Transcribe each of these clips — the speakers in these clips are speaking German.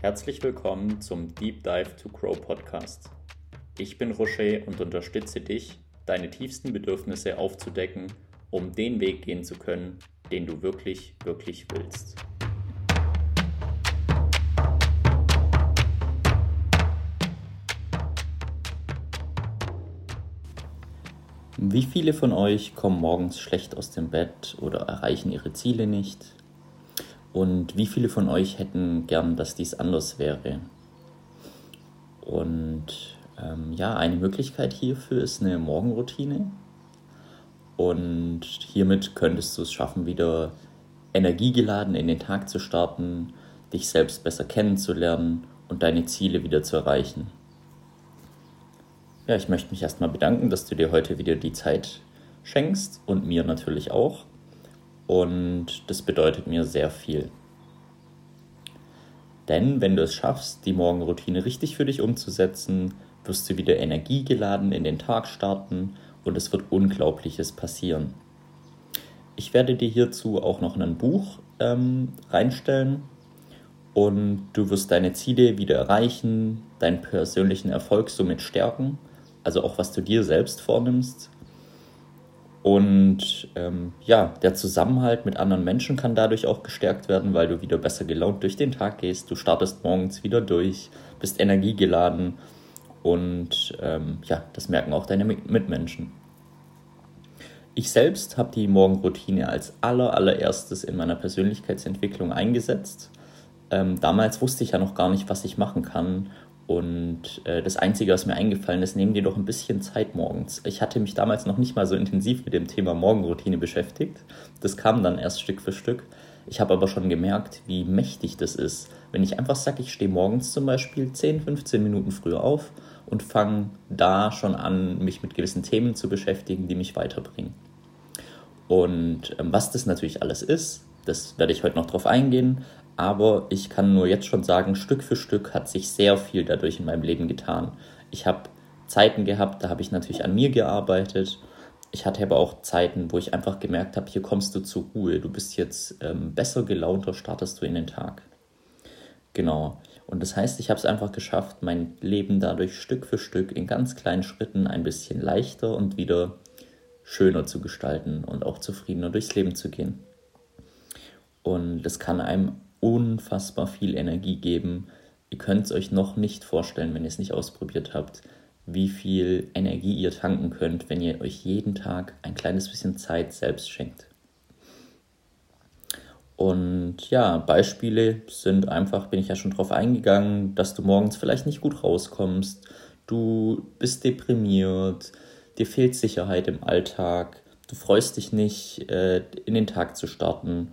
Herzlich willkommen zum Deep Dive to Grow Podcast. Ich bin Rocher und unterstütze dich, deine tiefsten Bedürfnisse aufzudecken, um den Weg gehen zu können, den du wirklich, wirklich willst. Wie viele von euch kommen morgens schlecht aus dem Bett oder erreichen ihre Ziele nicht? Und wie viele von euch hätten gern, dass dies anders wäre? Und ähm, ja, eine Möglichkeit hierfür ist eine Morgenroutine. Und hiermit könntest du es schaffen, wieder energiegeladen in den Tag zu starten, dich selbst besser kennenzulernen und deine Ziele wieder zu erreichen. Ja, ich möchte mich erstmal bedanken, dass du dir heute wieder die Zeit schenkst und mir natürlich auch. Und das bedeutet mir sehr viel. Denn wenn du es schaffst, die Morgenroutine richtig für dich umzusetzen, wirst du wieder energiegeladen in den Tag starten und es wird Unglaubliches passieren. Ich werde dir hierzu auch noch ein Buch ähm, reinstellen und du wirst deine Ziele wieder erreichen, deinen persönlichen Erfolg somit stärken also auch was du dir selbst vornimmst. Und ähm, ja, der Zusammenhalt mit anderen Menschen kann dadurch auch gestärkt werden, weil du wieder besser gelaunt durch den Tag gehst. Du startest morgens wieder durch, bist energiegeladen und ähm, ja, das merken auch deine Mitmenschen. Ich selbst habe die Morgenroutine als aller, allererstes in meiner Persönlichkeitsentwicklung eingesetzt. Ähm, damals wusste ich ja noch gar nicht, was ich machen kann und äh, das Einzige, was mir eingefallen ist, nehmen dir doch ein bisschen Zeit morgens. Ich hatte mich damals noch nicht mal so intensiv mit dem Thema Morgenroutine beschäftigt. Das kam dann erst Stück für Stück. Ich habe aber schon gemerkt, wie mächtig das ist, wenn ich einfach sage, ich stehe morgens zum Beispiel 10, 15 Minuten früher auf und fange da schon an, mich mit gewissen Themen zu beschäftigen, die mich weiterbringen. Und ähm, was das natürlich alles ist, das werde ich heute noch drauf eingehen. Aber ich kann nur jetzt schon sagen, Stück für Stück hat sich sehr viel dadurch in meinem Leben getan. Ich habe Zeiten gehabt, da habe ich natürlich an mir gearbeitet. Ich hatte aber auch Zeiten, wo ich einfach gemerkt habe, hier kommst du zur Ruhe. Du bist jetzt ähm, besser gelaunter, startest du in den Tag. Genau. Und das heißt, ich habe es einfach geschafft, mein Leben dadurch Stück für Stück in ganz kleinen Schritten ein bisschen leichter und wieder schöner zu gestalten und auch zufriedener durchs Leben zu gehen. Und das kann einem unfassbar viel Energie geben. Ihr könnt es euch noch nicht vorstellen, wenn ihr es nicht ausprobiert habt, wie viel Energie ihr tanken könnt, wenn ihr euch jeden Tag ein kleines bisschen Zeit selbst schenkt. Und ja, Beispiele sind einfach, bin ich ja schon drauf eingegangen, dass du morgens vielleicht nicht gut rauskommst, du bist deprimiert, dir fehlt Sicherheit im Alltag, du freust dich nicht, äh, in den Tag zu starten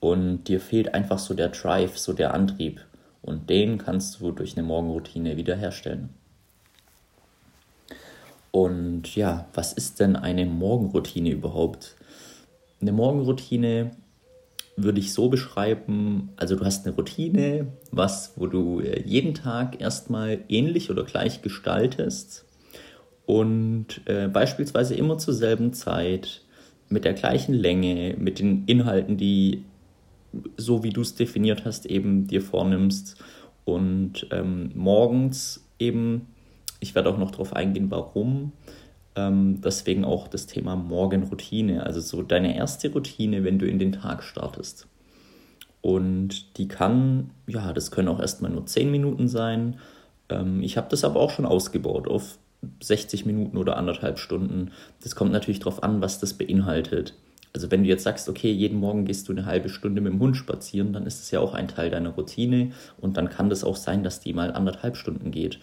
und dir fehlt einfach so der Drive, so der Antrieb. Und den kannst du durch eine Morgenroutine wiederherstellen. Und ja, was ist denn eine Morgenroutine überhaupt? Eine Morgenroutine würde ich so beschreiben, also du hast eine Routine, was, wo du äh, jeden Tag erstmal ähnlich oder gleich gestaltest und äh, beispielsweise immer zur selben Zeit, mit der gleichen Länge, mit den Inhalten, die so wie du es definiert hast, eben dir vornimmst. Und ähm, morgens eben, ich werde auch noch darauf eingehen, warum. Ähm, deswegen auch das Thema Morgenroutine, also so deine erste Routine, wenn du in den Tag startest. Und die kann, ja, das können auch erstmal nur 10 Minuten sein. Ähm, ich habe das aber auch schon ausgebaut auf 60 Minuten oder anderthalb Stunden. Das kommt natürlich darauf an, was das beinhaltet. Also wenn du jetzt sagst, okay, jeden Morgen gehst du eine halbe Stunde mit dem Hund spazieren, dann ist es ja auch ein Teil deiner Routine und dann kann das auch sein, dass die mal anderthalb Stunden geht,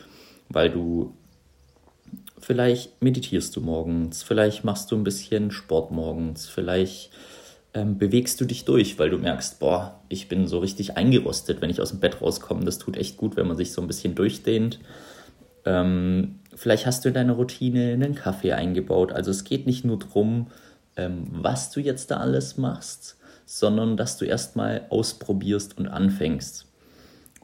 weil du vielleicht meditierst du morgens, vielleicht machst du ein bisschen Sport morgens, vielleicht ähm, bewegst du dich durch, weil du merkst, boah, ich bin so richtig eingerostet, wenn ich aus dem Bett rauskomme. Das tut echt gut, wenn man sich so ein bisschen durchdehnt. Ähm, vielleicht hast du in deiner Routine einen Kaffee eingebaut. Also es geht nicht nur darum, ähm, was du jetzt da alles machst, sondern dass du erstmal ausprobierst und anfängst.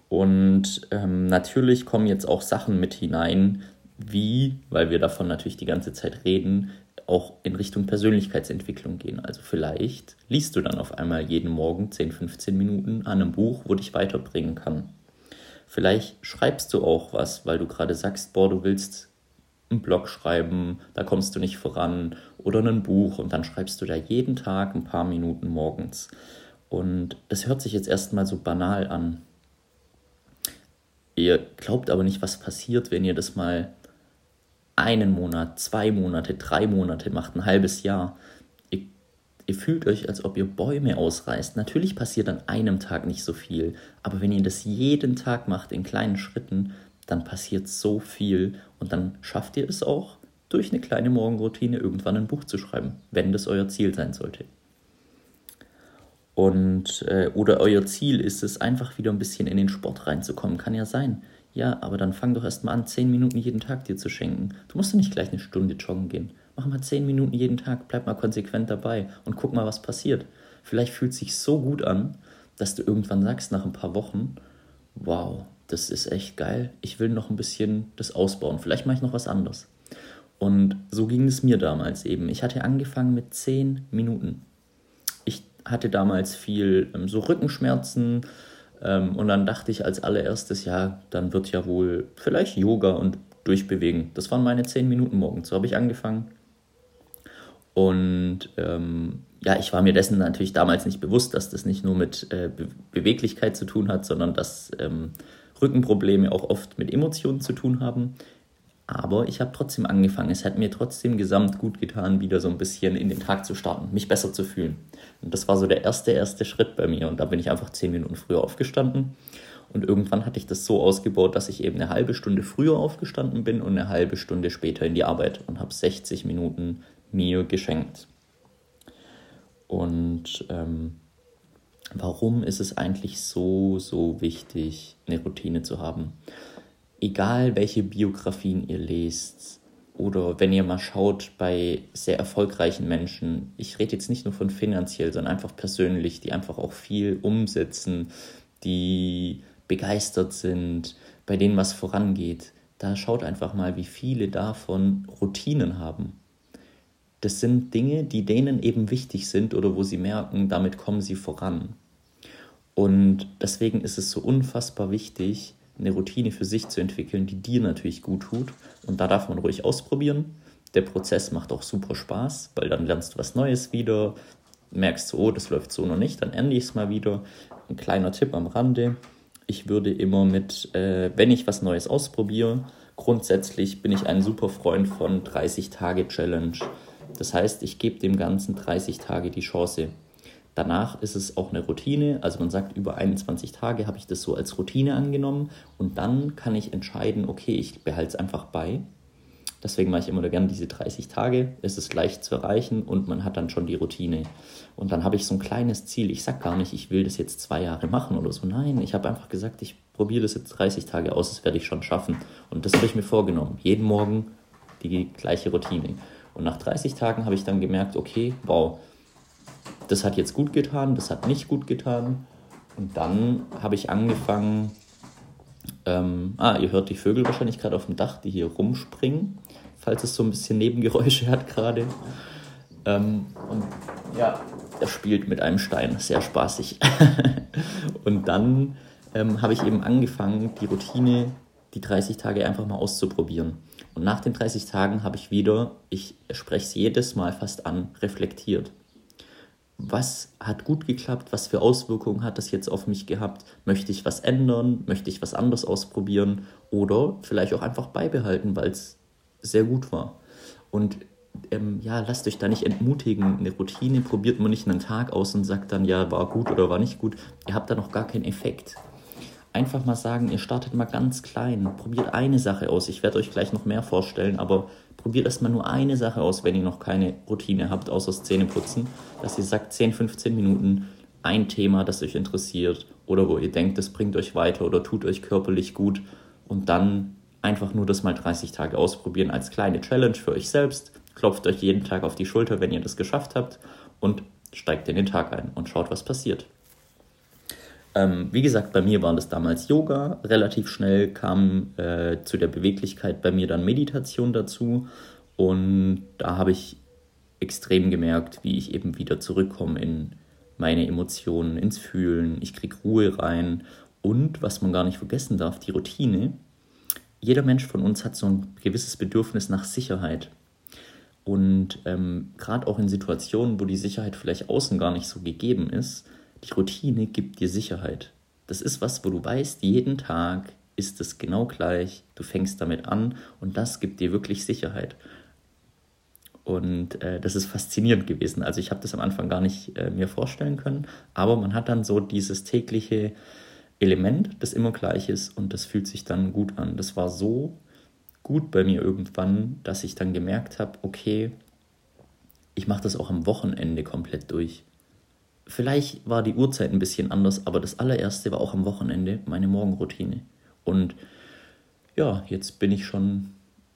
Und ähm, natürlich kommen jetzt auch Sachen mit hinein, wie, weil wir davon natürlich die ganze Zeit reden, auch in Richtung Persönlichkeitsentwicklung gehen. Also vielleicht liest du dann auf einmal jeden Morgen 10, 15 Minuten an einem Buch, wo dich weiterbringen kann. Vielleicht schreibst du auch was, weil du gerade sagst, boah, du willst einen Blog schreiben, da kommst du nicht voran oder ein Buch und dann schreibst du da jeden Tag ein paar Minuten morgens. Und das hört sich jetzt erstmal so banal an. Ihr glaubt aber nicht, was passiert, wenn ihr das mal einen Monat, zwei Monate, drei Monate macht, ein halbes Jahr. Ihr, ihr fühlt euch, als ob ihr Bäume ausreißt. Natürlich passiert an einem Tag nicht so viel, aber wenn ihr das jeden Tag macht in kleinen Schritten, dann passiert so viel und dann schafft ihr es auch, durch eine kleine Morgenroutine irgendwann ein Buch zu schreiben, wenn das euer Ziel sein sollte. Und, äh, oder euer Ziel ist es, einfach wieder ein bisschen in den Sport reinzukommen. Kann ja sein. Ja, aber dann fang doch erst mal an, zehn Minuten jeden Tag dir zu schenken. Du musst ja nicht gleich eine Stunde joggen gehen. Mach mal zehn Minuten jeden Tag, bleib mal konsequent dabei und guck mal, was passiert. Vielleicht fühlt es sich so gut an, dass du irgendwann sagst nach ein paar Wochen, wow, das ist echt geil. Ich will noch ein bisschen das ausbauen. Vielleicht mache ich noch was anderes. Und so ging es mir damals eben. Ich hatte angefangen mit zehn Minuten. Ich hatte damals viel ähm, so Rückenschmerzen, ähm, und dann dachte ich als allererstes, ja, dann wird ja wohl vielleicht Yoga und durchbewegen. Das waren meine zehn Minuten morgens. So habe ich angefangen. Und ähm, ja, ich war mir dessen natürlich damals nicht bewusst, dass das nicht nur mit äh, Be Beweglichkeit zu tun hat, sondern dass ähm, Rückenprobleme auch oft mit Emotionen zu tun haben. Aber ich habe trotzdem angefangen. Es hat mir trotzdem gesamt gut getan, wieder so ein bisschen in den Tag zu starten, mich besser zu fühlen. Und das war so der erste, erste Schritt bei mir. Und da bin ich einfach zehn Minuten früher aufgestanden. Und irgendwann hatte ich das so ausgebaut, dass ich eben eine halbe Stunde früher aufgestanden bin und eine halbe Stunde später in die Arbeit und habe 60 Minuten mir geschenkt. Und ähm, warum ist es eigentlich so, so wichtig, eine Routine zu haben? egal welche Biografien ihr lest oder wenn ihr mal schaut bei sehr erfolgreichen Menschen, ich rede jetzt nicht nur von finanziell, sondern einfach persönlich, die einfach auch viel umsetzen, die begeistert sind, bei denen was vorangeht, da schaut einfach mal, wie viele davon Routinen haben. Das sind Dinge, die denen eben wichtig sind oder wo sie merken, damit kommen sie voran. Und deswegen ist es so unfassbar wichtig, eine Routine für sich zu entwickeln, die dir natürlich gut tut. Und da darf man ruhig ausprobieren. Der Prozess macht auch super Spaß, weil dann lernst du was Neues wieder, merkst du, oh, das läuft so noch nicht, dann ändere ich es mal wieder. Ein kleiner Tipp am Rande. Ich würde immer mit, äh, wenn ich was Neues ausprobiere, grundsätzlich bin ich ein super Freund von 30 Tage Challenge. Das heißt, ich gebe dem Ganzen 30 Tage die Chance. Danach ist es auch eine Routine, also man sagt, über 21 Tage habe ich das so als Routine angenommen und dann kann ich entscheiden, okay, ich behalte es einfach bei. Deswegen mache ich immer gerne diese 30 Tage. Es ist leicht zu erreichen und man hat dann schon die Routine. Und dann habe ich so ein kleines Ziel. Ich sage gar nicht, ich will das jetzt zwei Jahre machen oder so. Nein, ich habe einfach gesagt, ich probiere das jetzt 30 Tage aus, das werde ich schon schaffen. Und das habe ich mir vorgenommen. Jeden Morgen die gleiche Routine. Und nach 30 Tagen habe ich dann gemerkt, okay, wow, das hat jetzt gut getan, das hat nicht gut getan. Und dann habe ich angefangen, ähm, ah, ihr hört die Vögel wahrscheinlich gerade auf dem Dach, die hier rumspringen, falls es so ein bisschen Nebengeräusche hat gerade. Ähm, und ja, er spielt mit einem Stein, sehr spaßig. und dann ähm, habe ich eben angefangen, die Routine, die 30 Tage einfach mal auszuprobieren. Und nach den 30 Tagen habe ich wieder, ich spreche es jedes Mal fast an, reflektiert was hat gut geklappt, was für Auswirkungen hat das jetzt auf mich gehabt, möchte ich was ändern, möchte ich was anderes ausprobieren oder vielleicht auch einfach beibehalten, weil es sehr gut war. Und ähm, ja, lasst euch da nicht entmutigen. Eine Routine probiert man nicht einen Tag aus und sagt dann, ja, war gut oder war nicht gut. Ihr habt da noch gar keinen Effekt. Einfach mal sagen, ihr startet mal ganz klein, probiert eine Sache aus. Ich werde euch gleich noch mehr vorstellen, aber probiert erstmal nur eine Sache aus, wenn ihr noch keine Routine habt, außer Zähneputzen, dass ihr sagt 10, 15 Minuten ein Thema, das euch interessiert oder wo ihr denkt, das bringt euch weiter oder tut euch körperlich gut und dann einfach nur das mal 30 Tage ausprobieren als kleine Challenge für euch selbst. Klopft euch jeden Tag auf die Schulter, wenn ihr das geschafft habt und steigt in den Tag ein und schaut, was passiert. Ähm, wie gesagt, bei mir war das damals Yoga. Relativ schnell kam äh, zu der Beweglichkeit bei mir dann Meditation dazu. Und da habe ich extrem gemerkt, wie ich eben wieder zurückkomme in meine Emotionen, ins Fühlen. Ich kriege Ruhe rein Und was man gar nicht vergessen darf, die Routine. Jeder Mensch von uns hat so ein gewisses Bedürfnis nach Sicherheit. Und ähm, gerade auch in Situationen, wo die Sicherheit vielleicht außen gar nicht so gegeben ist, die Routine gibt dir Sicherheit. Das ist was, wo du weißt, jeden Tag ist es genau gleich, du fängst damit an und das gibt dir wirklich Sicherheit. Und äh, das ist faszinierend gewesen. Also ich habe das am Anfang gar nicht äh, mir vorstellen können, aber man hat dann so dieses tägliche Element, das immer gleich ist und das fühlt sich dann gut an. Das war so gut bei mir irgendwann, dass ich dann gemerkt habe, okay, ich mache das auch am Wochenende komplett durch. Vielleicht war die Uhrzeit ein bisschen anders, aber das allererste war auch am Wochenende meine Morgenroutine. Und ja, jetzt bin ich schon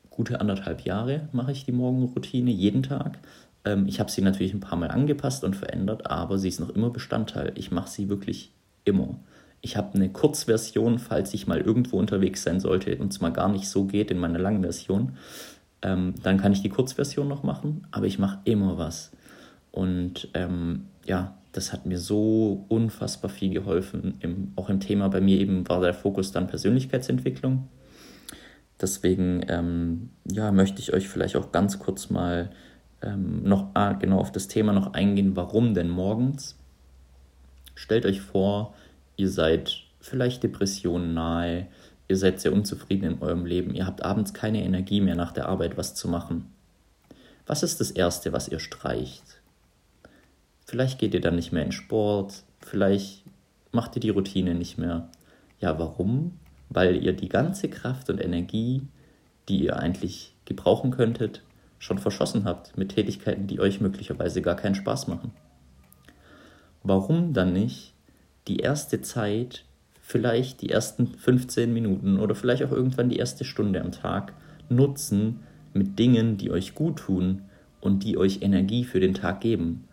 gute anderthalb Jahre, mache ich die Morgenroutine jeden Tag. Ähm, ich habe sie natürlich ein paar Mal angepasst und verändert, aber sie ist noch immer Bestandteil. Ich mache sie wirklich immer. Ich habe eine Kurzversion, falls ich mal irgendwo unterwegs sein sollte und es mal gar nicht so geht in meiner langen Version. Ähm, dann kann ich die Kurzversion noch machen, aber ich mache immer was. Und ähm, ja, das hat mir so unfassbar viel geholfen. Im, auch im Thema bei mir eben war der Fokus dann Persönlichkeitsentwicklung. Deswegen ähm, ja, möchte ich euch vielleicht auch ganz kurz mal ähm, noch ah, genau auf das Thema noch eingehen, warum denn morgens. Stellt euch vor, ihr seid vielleicht Depressionen nahe, ihr seid sehr unzufrieden in eurem Leben, ihr habt abends keine Energie mehr nach der Arbeit was zu machen. Was ist das Erste, was ihr streicht? Vielleicht geht ihr dann nicht mehr in Sport, vielleicht macht ihr die Routine nicht mehr. Ja, warum? Weil ihr die ganze Kraft und Energie, die ihr eigentlich gebrauchen könntet, schon verschossen habt mit Tätigkeiten, die euch möglicherweise gar keinen Spaß machen. Warum dann nicht die erste Zeit, vielleicht die ersten 15 Minuten oder vielleicht auch irgendwann die erste Stunde am Tag nutzen mit Dingen, die euch gut tun und die euch Energie für den Tag geben.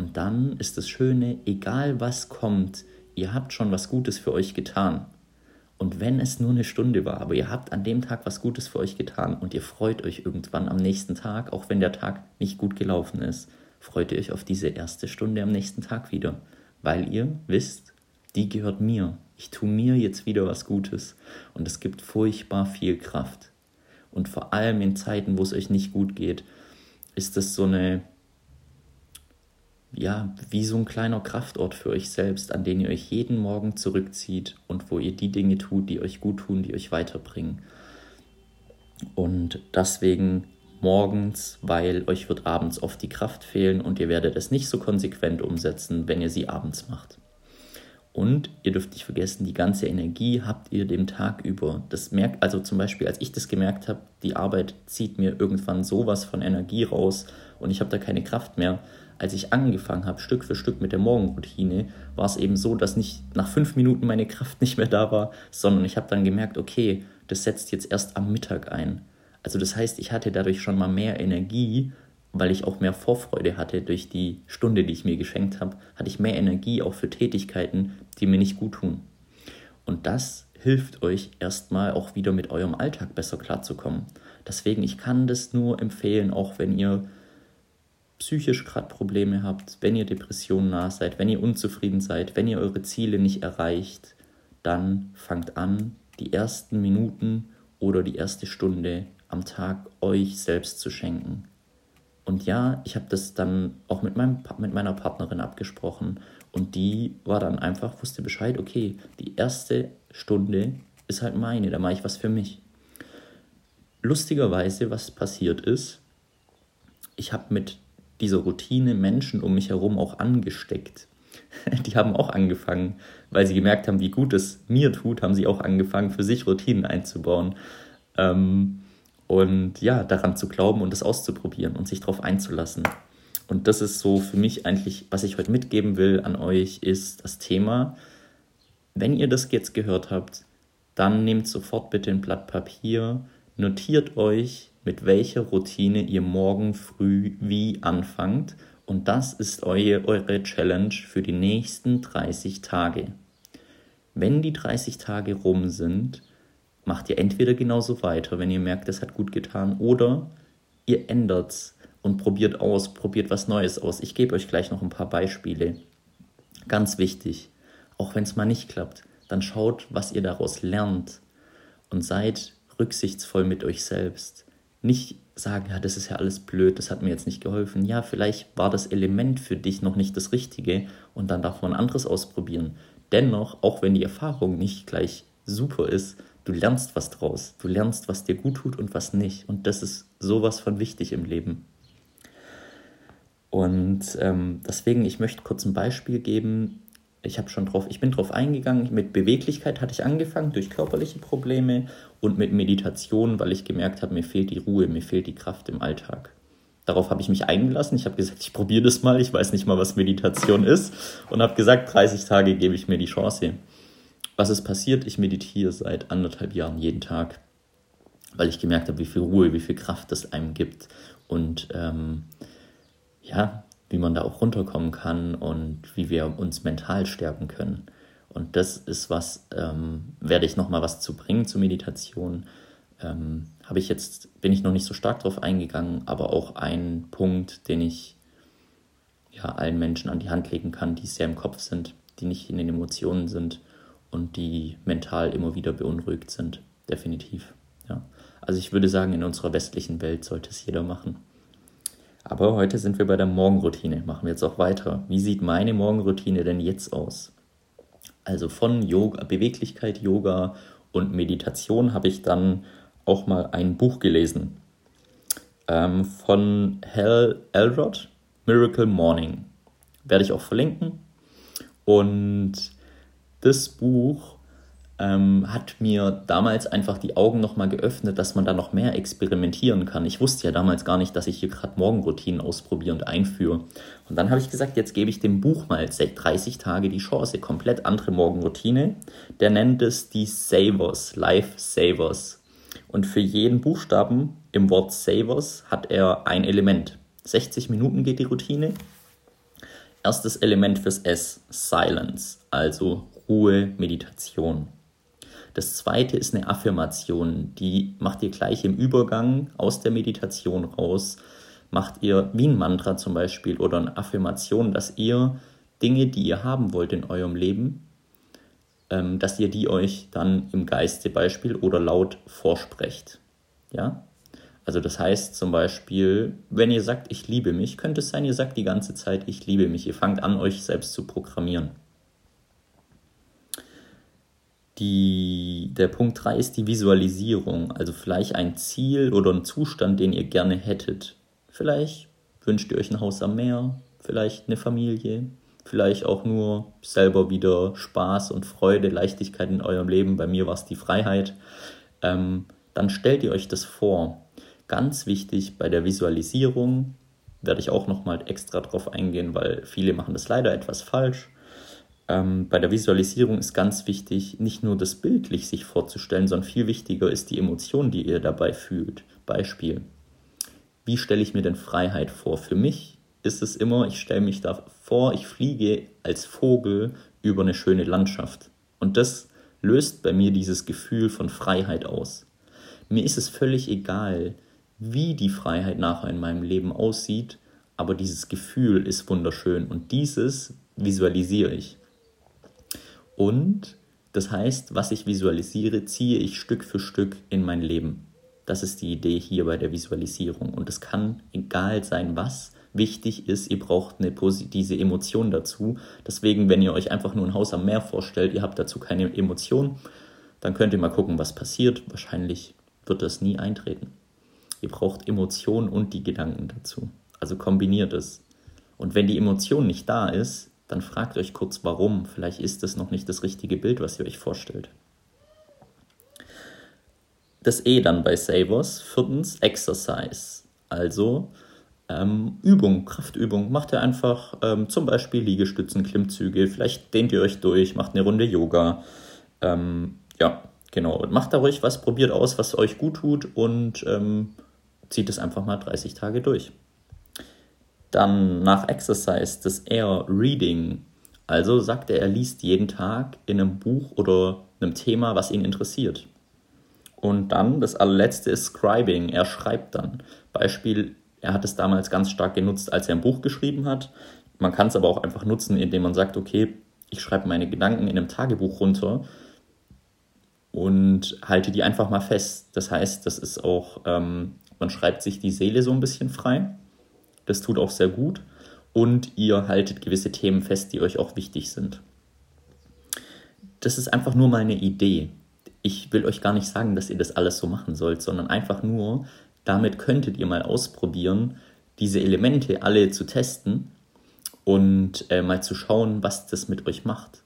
Und dann ist das Schöne, egal was kommt, ihr habt schon was Gutes für euch getan. Und wenn es nur eine Stunde war, aber ihr habt an dem Tag was Gutes für euch getan und ihr freut euch irgendwann am nächsten Tag, auch wenn der Tag nicht gut gelaufen ist, freut ihr euch auf diese erste Stunde am nächsten Tag wieder, weil ihr wisst, die gehört mir. Ich tue mir jetzt wieder was Gutes und es gibt furchtbar viel Kraft. Und vor allem in Zeiten, wo es euch nicht gut geht, ist das so eine, ja, wie so ein kleiner Kraftort für euch selbst, an den ihr euch jeden Morgen zurückzieht und wo ihr die Dinge tut, die euch gut tun, die euch weiterbringen. Und deswegen morgens, weil euch wird abends oft die Kraft fehlen und ihr werdet es nicht so konsequent umsetzen, wenn ihr sie abends macht. Und ihr dürft nicht vergessen, die ganze Energie habt ihr dem Tag über. Das merkt, also zum Beispiel, als ich das gemerkt habe, die Arbeit zieht mir irgendwann sowas von Energie raus und ich habe da keine Kraft mehr. Als ich angefangen habe, Stück für Stück mit der Morgenroutine, war es eben so, dass nicht nach fünf Minuten meine Kraft nicht mehr da war, sondern ich habe dann gemerkt, okay, das setzt jetzt erst am Mittag ein. Also das heißt, ich hatte dadurch schon mal mehr Energie weil ich auch mehr Vorfreude hatte durch die Stunde, die ich mir geschenkt habe, hatte ich mehr Energie auch für Tätigkeiten, die mir nicht gut tun. Und das hilft euch erstmal auch wieder mit eurem Alltag besser klarzukommen. Deswegen, ich kann das nur empfehlen, auch wenn ihr psychisch gerade Probleme habt, wenn ihr Depressionen nah seid, wenn ihr unzufrieden seid, wenn ihr eure Ziele nicht erreicht, dann fangt an, die ersten Minuten oder die erste Stunde am Tag euch selbst zu schenken. Und ja, ich habe das dann auch mit, meinem, mit meiner Partnerin abgesprochen. Und die war dann einfach, wusste Bescheid, okay, die erste Stunde ist halt meine, da mache ich was für mich. Lustigerweise, was passiert ist, ich habe mit dieser Routine Menschen um mich herum auch angesteckt. Die haben auch angefangen, weil sie gemerkt haben, wie gut es mir tut, haben sie auch angefangen, für sich Routinen einzubauen. Ähm, und ja, daran zu glauben und das auszuprobieren und sich darauf einzulassen. Und das ist so für mich eigentlich, was ich heute mitgeben will an euch, ist das Thema, wenn ihr das jetzt gehört habt, dann nehmt sofort bitte ein Blatt Papier, notiert euch, mit welcher Routine ihr morgen früh wie anfangt. Und das ist eure, eure Challenge für die nächsten 30 Tage. Wenn die 30 Tage rum sind, macht ihr entweder genauso weiter, wenn ihr merkt, es hat gut getan, oder ihr ändert's und probiert aus, probiert was Neues aus. Ich gebe euch gleich noch ein paar Beispiele. Ganz wichtig, auch wenn es mal nicht klappt, dann schaut, was ihr daraus lernt und seid rücksichtsvoll mit euch selbst. Nicht sagen, ja, das ist ja alles blöd, das hat mir jetzt nicht geholfen. Ja, vielleicht war das Element für dich noch nicht das Richtige und dann darf man anderes ausprobieren. Dennoch, auch wenn die Erfahrung nicht gleich super ist, du lernst was draus. Du lernst, was dir gut tut und was nicht. Und das ist sowas von wichtig im Leben. Und ähm, deswegen, ich möchte kurz ein Beispiel geben. Ich habe schon drauf, ich bin drauf eingegangen. Mit Beweglichkeit hatte ich angefangen durch körperliche Probleme und mit Meditation, weil ich gemerkt habe, mir fehlt die Ruhe, mir fehlt die Kraft im Alltag. Darauf habe ich mich eingelassen. Ich habe gesagt, ich probiere das mal. Ich weiß nicht mal, was Meditation ist. Und habe gesagt, 30 Tage gebe ich mir die Chance. Was ist passiert? Ich meditiere seit anderthalb Jahren jeden Tag, weil ich gemerkt habe, wie viel Ruhe, wie viel Kraft das einem gibt. Und ähm, ja, wie man da auch runterkommen kann und wie wir uns mental stärken können. Und das ist was, ähm, werde ich nochmal was zu bringen zur Meditation. Ähm, habe ich jetzt, bin ich noch nicht so stark drauf eingegangen, aber auch ein Punkt, den ich ja allen Menschen an die Hand legen kann, die sehr im Kopf sind, die nicht in den Emotionen sind und die mental immer wieder beunruhigt sind. Definitiv. Ja. Also ich würde sagen, in unserer westlichen Welt sollte es jeder machen. Aber heute sind wir bei der Morgenroutine. Machen wir jetzt auch weiter. Wie sieht meine Morgenroutine denn jetzt aus? Also von Yoga, Beweglichkeit, Yoga und Meditation habe ich dann auch mal ein Buch gelesen ähm, von Hal Elrod, Miracle Morning. Werde ich auch verlinken. Und das Buch ähm, hat mir damals einfach die Augen nochmal geöffnet, dass man da noch mehr experimentieren kann. Ich wusste ja damals gar nicht, dass ich hier gerade Morgenroutinen ausprobiere und einführe. Und dann habe ich gesagt, jetzt gebe ich dem Buch mal 30 Tage die Chance, komplett andere Morgenroutine. Der nennt es die Savers, Life Savers. Und für jeden Buchstaben im Wort Savers hat er ein Element. 60 Minuten geht die Routine. Erstes Element fürs S, Silence, also Ruhe, Meditation. Das zweite ist eine Affirmation, die macht ihr gleich im Übergang aus der Meditation raus. Macht ihr wie ein Mantra zum Beispiel oder eine Affirmation, dass ihr Dinge, die ihr haben wollt in eurem Leben, ähm, dass ihr die euch dann im Geiste Beispiel oder laut vorsprecht. Ja? Also das heißt zum Beispiel, wenn ihr sagt, ich liebe mich, könnte es sein, ihr sagt die ganze Zeit, ich liebe mich. Ihr fangt an, euch selbst zu programmieren. Die, der Punkt 3 ist die Visualisierung, also vielleicht ein Ziel oder ein Zustand, den ihr gerne hättet. Vielleicht wünscht ihr euch ein Haus am Meer, vielleicht eine Familie, vielleicht auch nur selber wieder Spaß und Freude, Leichtigkeit in eurem Leben. Bei mir war es die Freiheit. Ähm, dann stellt ihr euch das vor. Ganz wichtig bei der Visualisierung werde ich auch nochmal extra drauf eingehen, weil viele machen das leider etwas falsch ähm, bei der Visualisierung ist ganz wichtig, nicht nur das bildlich sich vorzustellen, sondern viel wichtiger ist die Emotion, die ihr dabei fühlt. Beispiel. Wie stelle ich mir denn Freiheit vor? Für mich ist es immer, ich stelle mich da vor, ich fliege als Vogel über eine schöne Landschaft. Und das löst bei mir dieses Gefühl von Freiheit aus. Mir ist es völlig egal, wie die Freiheit nachher in meinem Leben aussieht, aber dieses Gefühl ist wunderschön und dieses visualisiere ich. Und das heißt, was ich visualisiere, ziehe ich Stück für Stück in mein Leben. Das ist die Idee hier bei der Visualisierung. Und es kann egal sein, was wichtig ist. Ihr braucht eine diese Emotion dazu. Deswegen, wenn ihr euch einfach nur ein Haus am Meer vorstellt, ihr habt dazu keine Emotion, dann könnt ihr mal gucken, was passiert. Wahrscheinlich wird das nie eintreten. Ihr braucht Emotionen und die Gedanken dazu. Also kombiniert es. Und wenn die Emotion nicht da ist, dann fragt euch kurz warum. Vielleicht ist das noch nicht das richtige Bild, was ihr euch vorstellt. Das E dann bei Savers. Viertens, Exercise. Also ähm, Übung, Kraftübung. Macht ihr einfach ähm, zum Beispiel Liegestützen, Klimmzüge. Vielleicht dehnt ihr euch durch, macht eine Runde Yoga. Ähm, ja, genau. Und macht da ruhig was, probiert aus, was euch gut tut und ähm, zieht es einfach mal 30 Tage durch. Dann nach Exercise das Air Reading. Also sagt er, er liest jeden Tag in einem Buch oder einem Thema, was ihn interessiert. Und dann das allerletzte ist Scribing. Er schreibt dann. Beispiel, er hat es damals ganz stark genutzt, als er ein Buch geschrieben hat. Man kann es aber auch einfach nutzen, indem man sagt, okay, ich schreibe meine Gedanken in einem Tagebuch runter und halte die einfach mal fest. Das heißt, das ist auch, ähm, man schreibt sich die Seele so ein bisschen frei. Das tut auch sehr gut. Und ihr haltet gewisse Themen fest, die euch auch wichtig sind. Das ist einfach nur mal eine Idee. Ich will euch gar nicht sagen, dass ihr das alles so machen sollt, sondern einfach nur, damit könntet ihr mal ausprobieren, diese Elemente alle zu testen und äh, mal zu schauen, was das mit euch macht.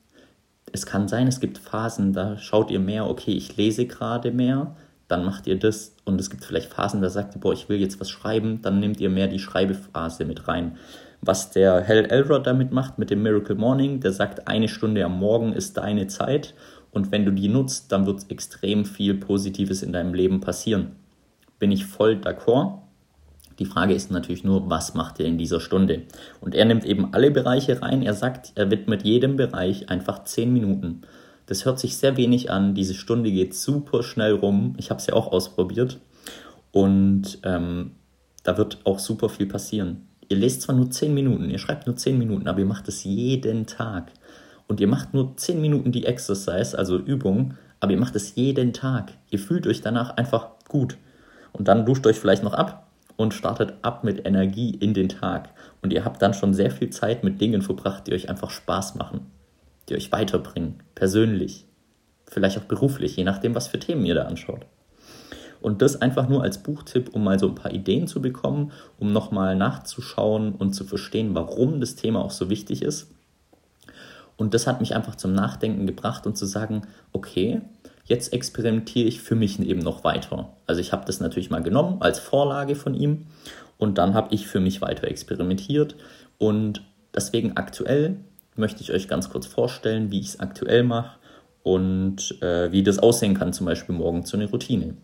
Es kann sein, es gibt Phasen, da schaut ihr mehr, okay, ich lese gerade mehr, dann macht ihr das und es gibt vielleicht Phasen, da sagt ihr, boah, ich will jetzt was schreiben, dann nehmt ihr mehr die Schreibephase mit rein. Was der Hal Elrod damit macht mit dem Miracle Morning, der sagt, eine Stunde am Morgen ist deine Zeit und wenn du die nutzt, dann wird extrem viel Positives in deinem Leben passieren. Bin ich voll d'accord. Die Frage ist natürlich nur, was macht er in dieser Stunde? Und er nimmt eben alle Bereiche rein. Er sagt, er widmet jedem Bereich einfach 10 Minuten. Das hört sich sehr wenig an. Diese Stunde geht super schnell rum. Ich habe es ja auch ausprobiert. Und ähm, da wird auch super viel passieren. Ihr lest zwar nur 10 Minuten, ihr schreibt nur 10 Minuten, aber ihr macht es jeden Tag. Und ihr macht nur 10 Minuten die Exercise, also Übung, aber ihr macht es jeden Tag. Ihr fühlt euch danach einfach gut. Und dann duscht euch vielleicht noch ab und startet ab mit Energie in den Tag. Und ihr habt dann schon sehr viel Zeit mit Dingen verbracht, die euch einfach Spaß machen, die euch weiterbringen, persönlich, vielleicht auch beruflich, je nachdem, was für Themen ihr da anschaut. Und das einfach nur als Buchtipp, um mal so ein paar Ideen zu bekommen, um nochmal nachzuschauen und zu verstehen, warum das Thema auch so wichtig ist. Und das hat mich einfach zum Nachdenken gebracht und zu sagen, okay, Jetzt experimentiere ich für mich eben noch weiter. Also ich habe das natürlich mal genommen als Vorlage von ihm und dann habe ich für mich weiter experimentiert und deswegen aktuell möchte ich euch ganz kurz vorstellen, wie ich es aktuell mache und äh, wie das aussehen kann, zum Beispiel morgen zu einer Routine.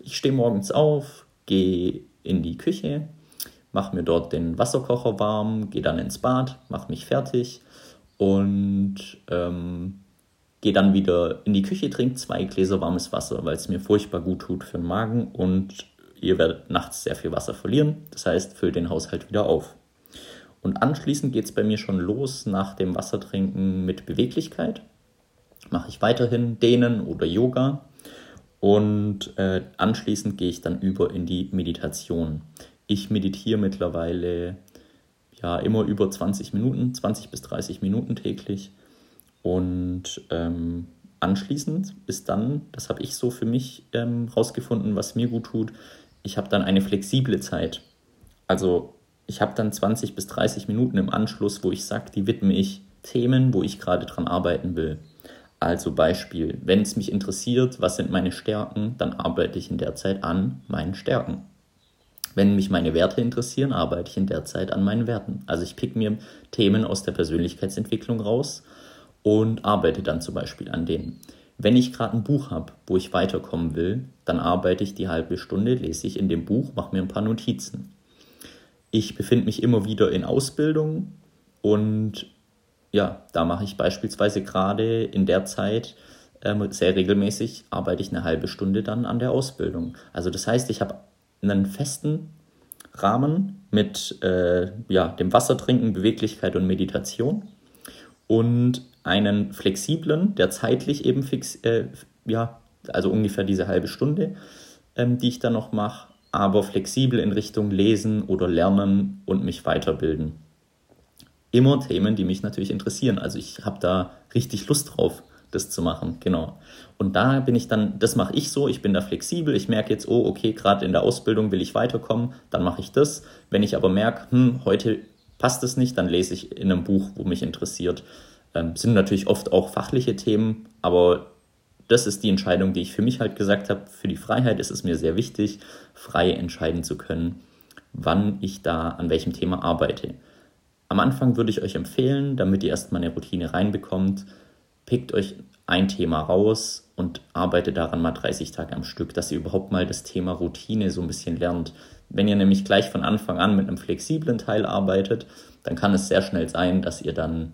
Ich stehe morgens auf, gehe in die Küche, mache mir dort den Wasserkocher warm, gehe dann ins Bad, mache mich fertig und ähm, gehe dann wieder in die Küche, trinke zwei Gläser warmes Wasser, weil es mir furchtbar gut tut für den Magen und ihr werdet nachts sehr viel Wasser verlieren. Das heißt, füllt den Haushalt wieder auf. Und anschließend geht es bei mir schon los nach dem Wassertrinken mit Beweglichkeit. Mache ich weiterhin Dehnen oder Yoga. Und äh, anschließend gehe ich dann über in die Meditation. Ich meditiere mittlerweile ja immer über 20 Minuten, 20 bis 30 Minuten täglich und ähm, anschließend ist dann, das habe ich so für mich ähm, rausgefunden, was mir gut tut, ich habe dann eine flexible Zeit. Also ich habe dann 20 bis 30 Minuten im Anschluss, wo ich sage, die widme ich Themen, wo ich gerade dran arbeiten will. Also Beispiel, wenn es mich interessiert, was sind meine Stärken, dann arbeite ich in der Zeit an meinen Stärken. Wenn mich meine Werte interessieren, arbeite ich in der Zeit an meinen Werten. Also ich pick mir Themen aus der Persönlichkeitsentwicklung raus und arbeite dann zum Beispiel an denen. Wenn ich gerade ein Buch habe, wo ich weiterkommen will, dann arbeite ich die halbe Stunde, lese ich in dem Buch, mache mir ein paar Notizen. Ich befinde mich immer wieder in Ausbildung und ja, da mache ich beispielsweise gerade in der Zeit ähm, sehr regelmäßig, arbeite ich eine halbe Stunde dann an der Ausbildung. Also das heißt, ich habe einen festen Rahmen mit äh, ja, dem Wassertrinken, Beweglichkeit und Meditation und einen flexiblen, der zeitlich eben fix, äh, ja, also ungefähr diese halbe Stunde, ähm, die ich dann noch mache, aber flexibel in Richtung Lesen oder Lernen und mich weiterbilden. Immer Themen, die mich natürlich interessieren. Also ich habe da richtig Lust drauf, das zu machen, genau. Und da bin ich dann, das mache ich so, ich bin da flexibel, ich merke jetzt, oh, okay, gerade in der Ausbildung will ich weiterkommen, dann mache ich das. Wenn ich aber merke, hm, heute passt es nicht, dann lese ich in einem Buch, wo mich interessiert. Ähm, sind natürlich oft auch fachliche Themen, aber das ist die Entscheidung, die ich für mich halt gesagt habe. Für die Freiheit ist es mir sehr wichtig, frei entscheiden zu können, wann ich da an welchem Thema arbeite. Am Anfang würde ich euch empfehlen, damit ihr erstmal eine Routine reinbekommt, pickt euch ein Thema raus und arbeitet daran mal 30 Tage am Stück, dass ihr überhaupt mal das Thema Routine so ein bisschen lernt. Wenn ihr nämlich gleich von Anfang an mit einem flexiblen Teil arbeitet, dann kann es sehr schnell sein, dass ihr dann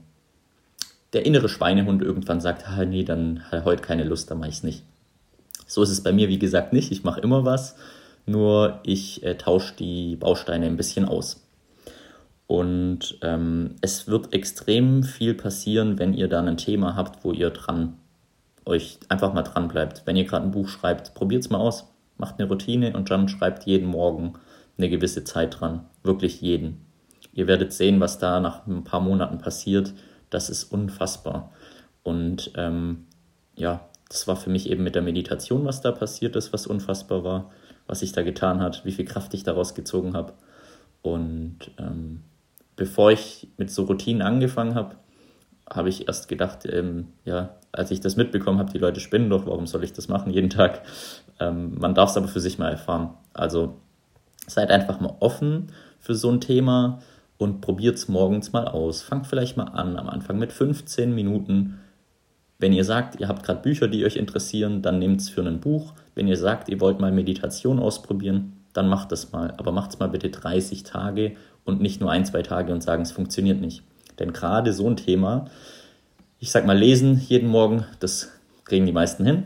der innere Schweinehund irgendwann sagt, ah, nee, dann er heute keine Lust, dann mache ich es nicht. So ist es bei mir, wie gesagt, nicht. Ich mache immer was, nur ich äh, tausche die Bausteine ein bisschen aus. Und ähm, es wird extrem viel passieren, wenn ihr dann ein Thema habt, wo ihr dran euch einfach mal dran bleibt. Wenn ihr gerade ein Buch schreibt, probiert es mal aus, macht eine Routine und dann schreibt jeden Morgen eine gewisse Zeit dran. Wirklich jeden. Ihr werdet sehen, was da nach ein paar Monaten passiert. Das ist unfassbar. Und ähm, ja, das war für mich eben mit der Meditation, was da passiert ist, was unfassbar war, was sich da getan hat, wie viel Kraft ich daraus gezogen habe. Und ähm, bevor ich mit so Routinen angefangen habe, habe ich erst gedacht, ähm, ja, als ich das mitbekommen habe, die Leute spinnen doch, warum soll ich das machen jeden Tag? Ähm, man darf es aber für sich mal erfahren. Also seid einfach mal offen für so ein Thema und probiert es morgens mal aus. Fangt vielleicht mal an, am Anfang mit 15 Minuten. Wenn ihr sagt, ihr habt gerade Bücher, die euch interessieren, dann nehmt es für ein Buch. Wenn ihr sagt, ihr wollt mal Meditation ausprobieren, dann macht das mal. Aber macht es mal bitte 30 Tage und nicht nur ein, zwei Tage und sagen, es funktioniert nicht. Denn gerade so ein Thema, ich sag mal, lesen jeden Morgen, das kriegen die meisten hin.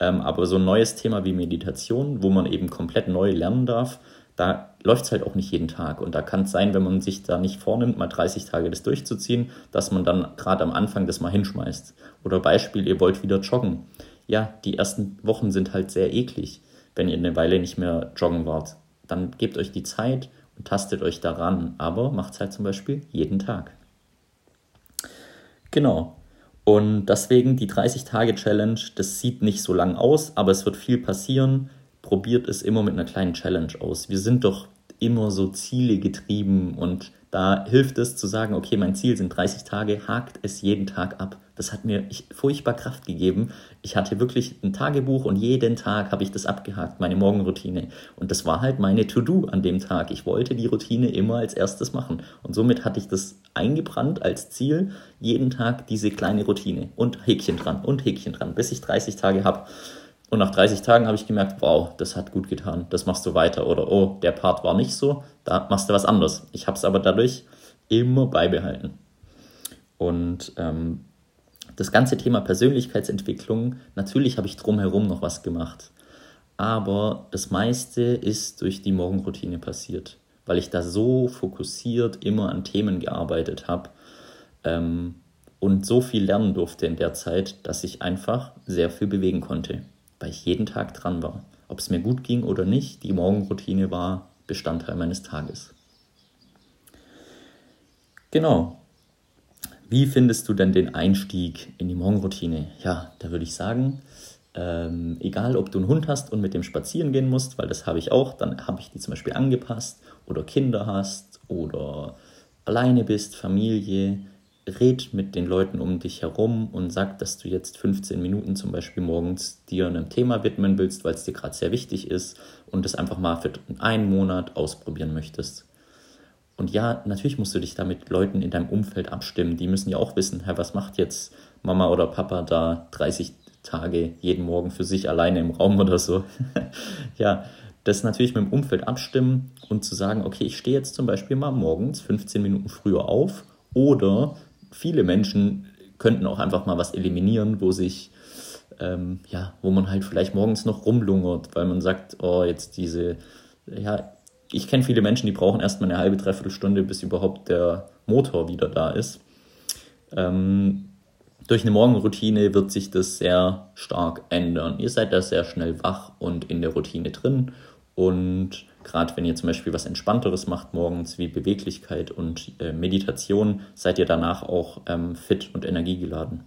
Ähm, aber so ein neues Thema wie Meditation, wo man eben komplett neu lernen darf, da läuft es halt auch nicht jeden Tag. Und da kann es sein, wenn man sich da nicht vornimmt, mal 30 Tage das durchzuziehen, dass man dann gerade am Anfang das mal hinschmeißt. Oder Beispiel, ihr wollt wieder joggen. Ja, die ersten Wochen sind halt sehr eklig, wenn ihr eine Weile nicht mehr joggen wart. Dann gebt euch die Zeit und tastet euch daran, aber macht es halt zum Beispiel jeden Tag. Genau. Und deswegen die 30-Tage-Challenge, das sieht nicht so lang aus, aber es wird viel passieren probiert es immer mit einer kleinen Challenge aus. Wir sind doch immer so Ziele getrieben und da hilft es zu sagen, okay, mein Ziel sind 30 Tage, hakt es jeden Tag ab. Das hat mir furchtbar Kraft gegeben. Ich hatte wirklich ein Tagebuch und jeden Tag habe ich das abgehakt, meine Morgenroutine. Und das war halt meine To-Do an dem Tag. Ich wollte die Routine immer als erstes machen. Und somit hatte ich das eingebrannt als Ziel, jeden Tag diese kleine Routine und Häkchen dran und Häkchen dran, bis ich 30 Tage habe. Und nach 30 Tagen habe ich gemerkt, wow, das hat gut getan, das machst du weiter. Oder oh, der Part war nicht so, da machst du was anderes. Ich habe es aber dadurch immer beibehalten. Und ähm, das ganze Thema Persönlichkeitsentwicklung, natürlich habe ich drumherum noch was gemacht. Aber das meiste ist durch die Morgenroutine passiert, weil ich da so fokussiert immer an Themen gearbeitet habe ähm, und so viel lernen durfte in der Zeit, dass ich einfach sehr viel bewegen konnte weil ich jeden Tag dran war. Ob es mir gut ging oder nicht, die Morgenroutine war Bestandteil meines Tages. Genau. Wie findest du denn den Einstieg in die Morgenroutine? Ja, da würde ich sagen, ähm, egal ob du einen Hund hast und mit dem spazieren gehen musst, weil das habe ich auch, dann habe ich die zum Beispiel angepasst oder Kinder hast oder alleine bist, Familie, red mit den Leuten um dich herum und sag, dass du jetzt 15 Minuten zum Beispiel morgens dir einem Thema widmen willst, weil es dir gerade sehr wichtig ist und das einfach mal für einen Monat ausprobieren möchtest. Und ja, natürlich musst du dich da mit Leuten in deinem Umfeld abstimmen. Die müssen ja auch wissen, hey, was macht jetzt Mama oder Papa da 30 Tage jeden Morgen für sich alleine im Raum oder so. ja, das natürlich mit dem Umfeld abstimmen und zu sagen, okay, ich stehe jetzt zum Beispiel mal morgens 15 Minuten früher auf oder viele Menschen könnten auch einfach mal was eliminieren, wo sich, ähm, ja, wo man halt vielleicht morgens noch rumlungert, weil man sagt, oh, jetzt diese, ja, ich kenne viele Menschen, die brauchen erstmal eine halbe, dreiviertel Stunde, bis überhaupt der Motor wieder da ist. Ähm, durch eine Morgenroutine wird sich das sehr stark ändern. Ihr seid da sehr schnell wach und in der Routine drin und Gerade wenn ihr zum Beispiel was Entspannteres macht morgens, wie Beweglichkeit und äh, Meditation, seid ihr danach auch ähm, fit und energiegeladen.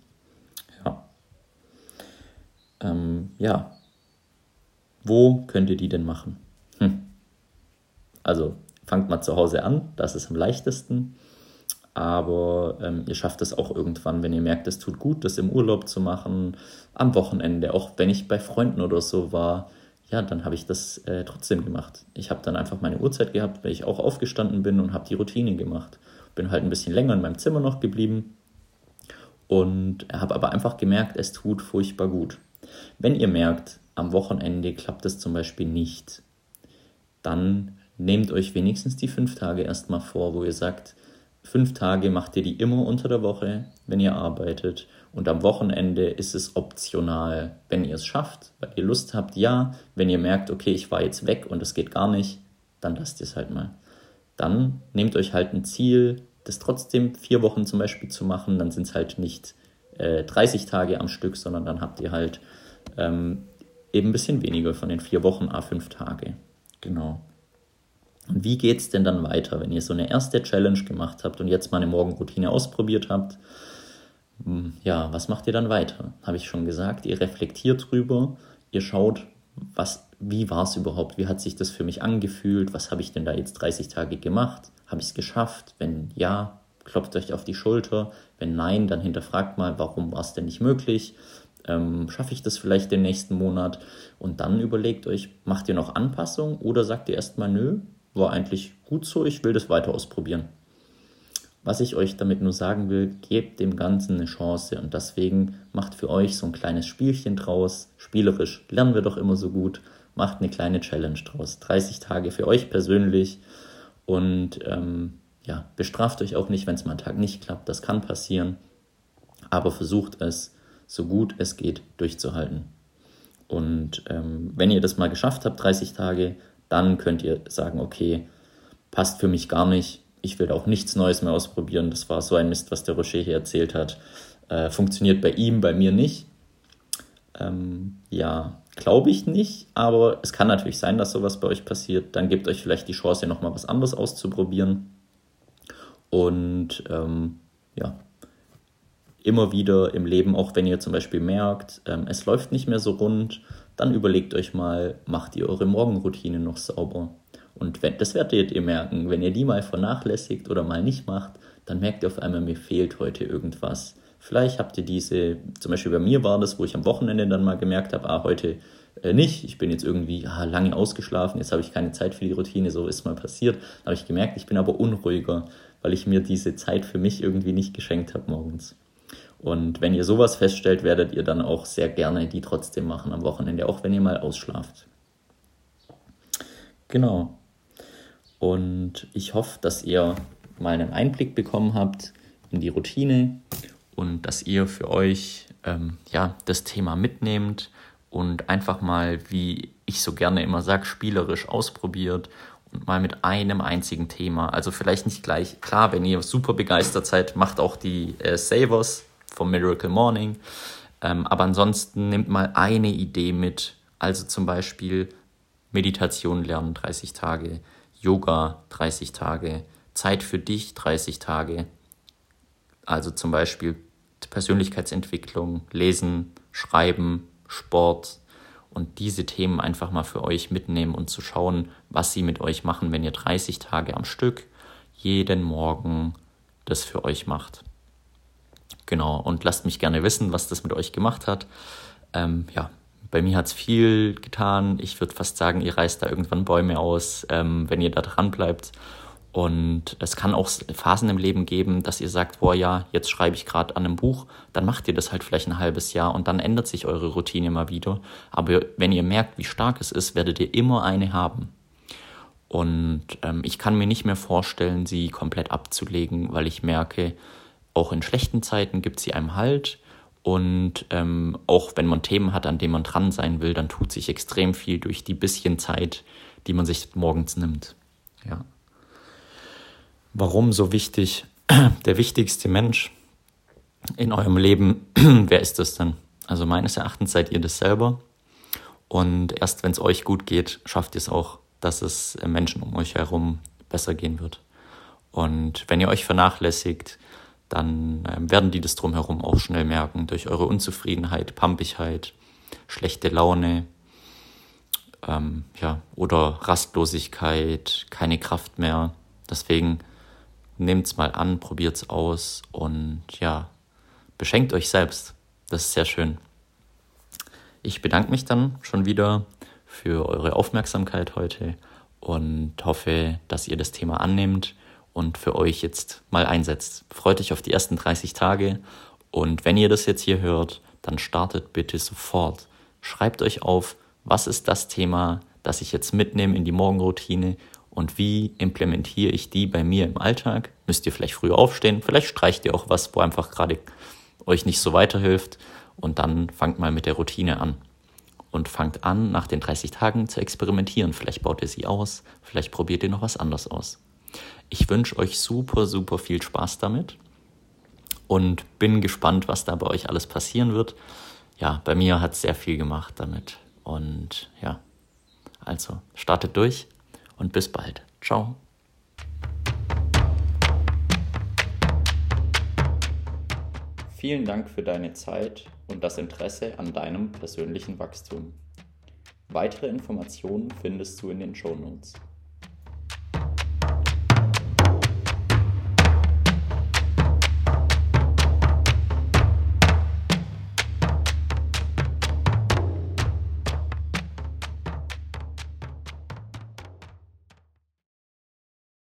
Ja. Ähm, ja. Wo könnt ihr die denn machen? Hm. Also fangt mal zu Hause an, das ist am leichtesten. Aber ähm, ihr schafft es auch irgendwann, wenn ihr merkt, es tut gut, das im Urlaub zu machen, am Wochenende, auch wenn ich bei Freunden oder so war ja, dann habe ich das äh, trotzdem gemacht. Ich habe dann einfach meine Uhrzeit gehabt, weil ich auch aufgestanden bin und habe die Routine gemacht. Bin halt ein bisschen länger in meinem Zimmer noch geblieben und habe aber einfach gemerkt, es tut furchtbar gut. Wenn ihr merkt, am Wochenende klappt es zum Beispiel nicht, dann nehmt euch wenigstens die fünf Tage erstmal vor, wo ihr sagt, fünf Tage macht ihr die immer unter der Woche, wenn ihr arbeitet und am Wochenende ist es optional, wenn ihr es schafft, weil ihr Lust habt, ja. Wenn ihr merkt, okay, ich war jetzt weg und es geht gar nicht, dann lasst ihr es halt mal. dann nehmt euch halt ein Ziel, das trotzdem vier Wochen zum Beispiel zu machen. Dann sind es halt nicht äh, 30 Tage am Stück, sondern dann habt ihr halt ähm, eben ein bisschen weniger von den vier Wochen, a fünf Tage. Genau. Und wie geht es denn dann weiter, wenn ihr so eine erste Challenge gemacht habt und jetzt mal eine Morgenroutine ausprobiert habt? Hm, ja, was macht ihr dann weiter? Habe ich schon gesagt, ihr reflektiert drüber, ihr schaut, was, wie war es überhaupt, wie hat sich das für mich angefühlt, was habe ich denn da jetzt 30 Tage gemacht, habe ich es geschafft, wenn ja, klopft euch auf die Schulter, wenn nein, dann hinterfragt mal, warum war es denn nicht möglich, ähm, schaffe ich das vielleicht den nächsten Monat? Und dann überlegt euch, macht ihr noch Anpassungen oder sagt ihr erstmal, nö, war eigentlich gut so, ich will das weiter ausprobieren. Was ich euch damit nur sagen will, gebt dem Ganzen eine Chance und deswegen macht für euch so ein kleines Spielchen draus. Spielerisch lernen wir doch immer so gut. Macht eine kleine Challenge draus. 30 Tage für euch persönlich und ähm, ja, bestraft euch auch nicht, wenn es mal einen Tag nicht klappt. Das kann passieren. Aber versucht es, so gut es geht, durchzuhalten. Und ähm, wenn ihr das mal geschafft habt, 30 Tage, dann könnt ihr sagen, okay, passt für mich gar nicht, ich will auch nichts Neues mehr ausprobieren. Das war so ein Mist, was der Rocher hier erzählt hat. Äh, funktioniert bei ihm, bei mir nicht. Ähm, ja, glaube ich nicht, aber es kann natürlich sein, dass sowas bei euch passiert. Dann gebt euch vielleicht die Chance, nochmal was anderes auszuprobieren. Und ähm, ja, immer wieder im Leben, auch wenn ihr zum Beispiel merkt, ähm, es läuft nicht mehr so rund, dann überlegt euch mal, macht ihr eure Morgenroutine noch sauber? Und wenn, das werdet ihr merken, wenn ihr die mal vernachlässigt oder mal nicht macht, dann merkt ihr auf einmal, mir fehlt heute irgendwas. Vielleicht habt ihr diese, zum Beispiel bei mir war das, wo ich am Wochenende dann mal gemerkt habe, ah, heute äh, nicht, ich bin jetzt irgendwie ah, lange ausgeschlafen, jetzt habe ich keine Zeit für die Routine, so ist mal passiert. Da habe ich gemerkt, ich bin aber unruhiger, weil ich mir diese Zeit für mich irgendwie nicht geschenkt habe morgens. Und wenn ihr sowas feststellt, werdet ihr dann auch sehr gerne die trotzdem machen am Wochenende, auch wenn ihr mal ausschlaft. Genau. Und ich hoffe, dass ihr mal einen Einblick bekommen habt in die Routine und dass ihr für euch ähm, ja, das Thema mitnehmt und einfach mal, wie ich so gerne immer sage, spielerisch ausprobiert und mal mit einem einzigen Thema. Also vielleicht nicht gleich, klar, wenn ihr super begeistert seid, macht auch die äh, Savers vom Miracle Morning. Ähm, aber ansonsten nehmt mal eine Idee mit. Also zum Beispiel Meditation lernen 30 Tage, Yoga 30 Tage, Zeit für dich 30 Tage, also zum Beispiel Persönlichkeitsentwicklung, Lesen, Schreiben, Sport und diese Themen einfach mal für euch mitnehmen und zu schauen, was sie mit euch machen, wenn ihr 30 Tage am Stück jeden Morgen das für euch macht. Genau, und lasst mich gerne wissen, was das mit euch gemacht hat. Ähm, ja, bei mir hat es viel getan. Ich würde fast sagen, ihr reißt da irgendwann Bäume aus, ähm, wenn ihr da dran bleibt. Und es kann auch Phasen im Leben geben, dass ihr sagt, boah ja, jetzt schreibe ich gerade an einem Buch, dann macht ihr das halt vielleicht ein halbes Jahr und dann ändert sich eure Routine mal wieder. Aber wenn ihr merkt, wie stark es ist, werdet ihr immer eine haben. Und ähm, ich kann mir nicht mehr vorstellen, sie komplett abzulegen, weil ich merke, auch in schlechten Zeiten gibt sie einem Halt und ähm, auch wenn man Themen hat, an denen man dran sein will, dann tut sich extrem viel durch die bisschen Zeit, die man sich morgens nimmt. Ja. Warum so wichtig? Der wichtigste Mensch in eurem Leben, wer ist das denn? Also meines Erachtens seid ihr das selber. Und erst wenn es euch gut geht, schafft ihr es auch, dass es Menschen um euch herum besser gehen wird. Und wenn ihr euch vernachlässigt, dann ähm, werden die das drumherum auch schnell merken durch eure Unzufriedenheit, Pampigkeit, schlechte Laune, ähm, ja, oder Rastlosigkeit, keine Kraft mehr. Deswegen nehmt's mal an, probiert's aus und ja, beschenkt euch selbst. Das ist sehr schön. Ich bedanke mich dann schon wieder für eure Aufmerksamkeit heute und hoffe, dass ihr das Thema annehmt und für euch jetzt mal einsetzt. Freut euch auf die ersten 30 Tage und wenn ihr das jetzt hier hört, dann startet bitte sofort. Schreibt euch auf, was ist das Thema, das ich jetzt mitnehme in die Morgenroutine und wie implementiere ich die bei mir im Alltag? Müsst ihr vielleicht früher aufstehen, vielleicht streicht ihr auch was, wo einfach gerade euch nicht so weiterhilft und dann fangt mal mit der Routine an und fangt an, nach den 30 Tagen zu experimentieren. Vielleicht baut ihr sie aus, vielleicht probiert ihr noch was anderes aus. Ich wünsche euch super, super viel Spaß damit und bin gespannt, was da bei euch alles passieren wird. Ja, bei mir hat es sehr viel gemacht damit. Und ja, also startet durch und bis bald. Ciao. Vielen Dank für deine Zeit und das Interesse an deinem persönlichen Wachstum. Weitere Informationen findest du in den Show Notes.